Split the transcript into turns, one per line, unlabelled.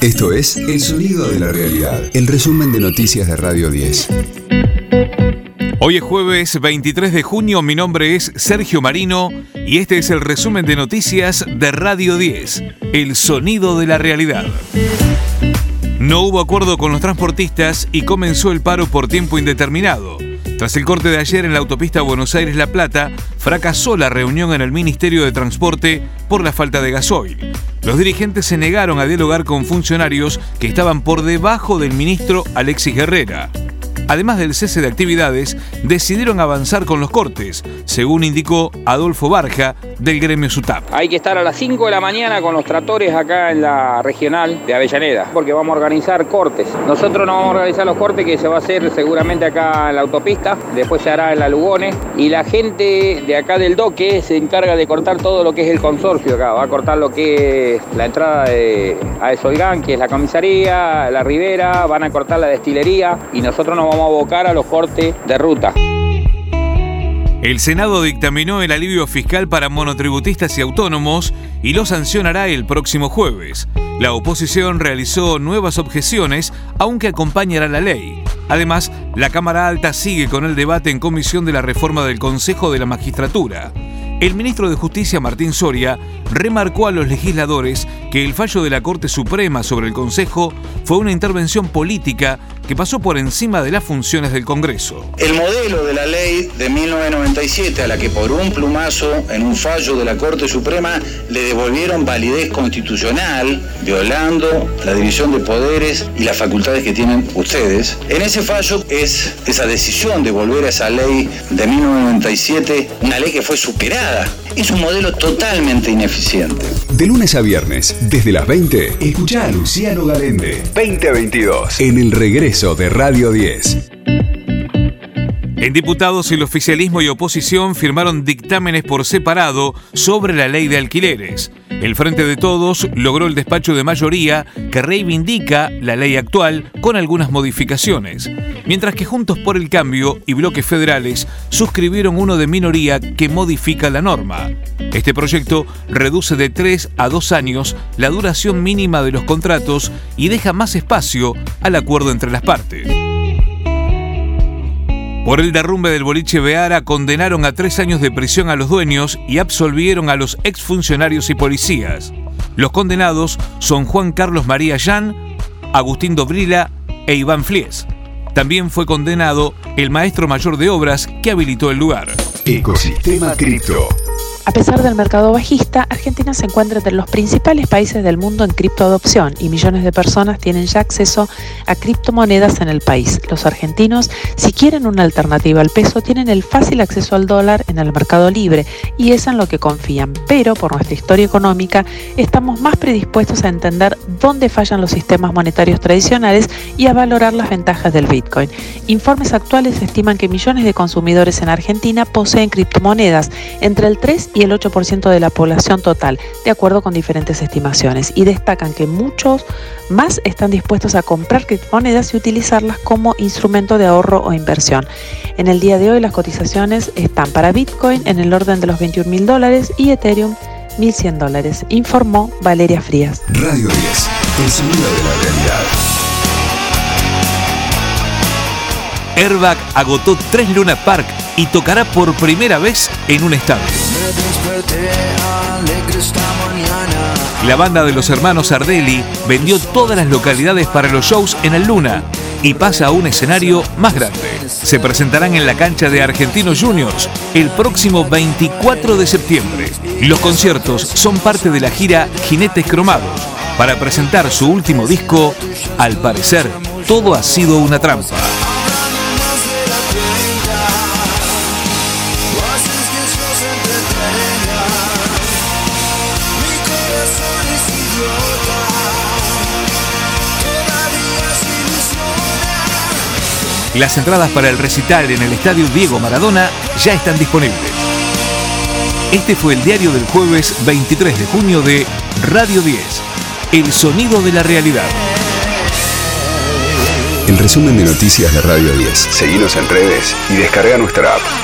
Esto es El Sonido de la Realidad, el resumen de noticias de Radio 10.
Hoy es jueves 23 de junio, mi nombre es Sergio Marino y este es el resumen de noticias de Radio 10, El Sonido de la Realidad. No hubo acuerdo con los transportistas y comenzó el paro por tiempo indeterminado. Tras el corte de ayer en la autopista Buenos Aires-La Plata, fracasó la reunión en el Ministerio de Transporte por la falta de gasoil. Los dirigentes se negaron a dialogar con funcionarios que estaban por debajo del ministro Alexis Guerrera además del cese de actividades, decidieron avanzar con los cortes, según indicó Adolfo Barja del gremio SUTAP.
Hay que estar a las 5 de la mañana con los tractores acá en la regional de Avellaneda, porque vamos a organizar cortes. Nosotros no vamos a organizar los cortes que se va a hacer seguramente acá en la autopista, después se hará en la Lugones, y la gente de acá del doque se encarga de cortar todo lo que es el consorcio acá, va a cortar lo que es la entrada de Aesolgan, que es la comisaría, la ribera, van a cortar la destilería y nosotros nos vamos a abocar a los cortes de ruta.
El Senado dictaminó el alivio fiscal para monotributistas y autónomos y lo sancionará el próximo jueves. La oposición realizó nuevas objeciones, aunque acompañará la ley. Además, la Cámara Alta sigue con el debate en comisión de la reforma del Consejo de la Magistratura. El ministro de Justicia, Martín Soria, remarcó a los legisladores que el fallo de la Corte Suprema sobre el Consejo fue una intervención política que pasó por encima de las funciones del Congreso.
El modelo de la ley de 1997, a la que por un plumazo en un fallo de la Corte Suprema le devolvieron validez constitucional, violando la división de poderes y las facultades que tienen ustedes, en ese fallo es esa decisión de volver a esa ley de 1997, una ley que fue superada. Es un modelo totalmente ineficiente.
De lunes a viernes, desde las 20, escucha a Luciano Galende. 2022. En el regreso de Radio 10.
En diputados, el oficialismo y oposición firmaron dictámenes por separado sobre la ley de alquileres. El Frente de Todos logró el despacho de mayoría que reivindica la ley actual con algunas modificaciones, mientras que Juntos por el Cambio y bloques federales suscribieron uno de minoría que modifica la norma. Este proyecto reduce de tres a dos años la duración mínima de los contratos y deja más espacio al acuerdo entre las partes. Por el derrumbe del boliche Beara condenaron a tres años de prisión a los dueños y absolvieron a los exfuncionarios y policías. Los condenados son Juan Carlos María Jan, Agustín Dobrila e Iván Flies. También fue condenado el maestro mayor de obras que habilitó el lugar.
Ecosistema Cripto.
A pesar del mercado bajista, Argentina se encuentra entre los principales países del mundo en criptoadopción y millones de personas tienen ya acceso a criptomonedas en el país. Los argentinos, si quieren una alternativa al peso, tienen el fácil acceso al dólar en el mercado libre y es en lo que confían. Pero por nuestra historia económica, estamos más predispuestos a entender dónde fallan los sistemas monetarios tradicionales y a valorar las ventajas del Bitcoin. Informes actuales estiman que millones de consumidores en Argentina poseen criptomonedas, entre el 3 y el 8% de la población total, de acuerdo con diferentes estimaciones, y destacan que muchos más están dispuestos a comprar criptomonedas y utilizarlas como instrumento de ahorro o inversión. En el día de hoy las cotizaciones están para Bitcoin en el orden de los 21 mil dólares y Ethereum 1.100 dólares, informó Valeria Frías.
Radio 10, el sonido de la realidad.
Airbag agotó tres Luna Park y tocará por primera vez en un estadio. La banda de los hermanos Ardelli vendió todas las localidades para los shows en el Luna y pasa a un escenario más grande. Se presentarán en la cancha de Argentinos Juniors el próximo 24 de septiembre. Los conciertos son parte de la gira Jinetes Cromados para presentar su último disco. Al parecer, todo ha sido una trampa. Las entradas para el recital en el Estadio Diego Maradona ya están disponibles. Este fue el diario del jueves 23 de junio de Radio 10, El Sonido de la Realidad.
El resumen de noticias de Radio 10. Seguimos en redes y descarga nuestra app.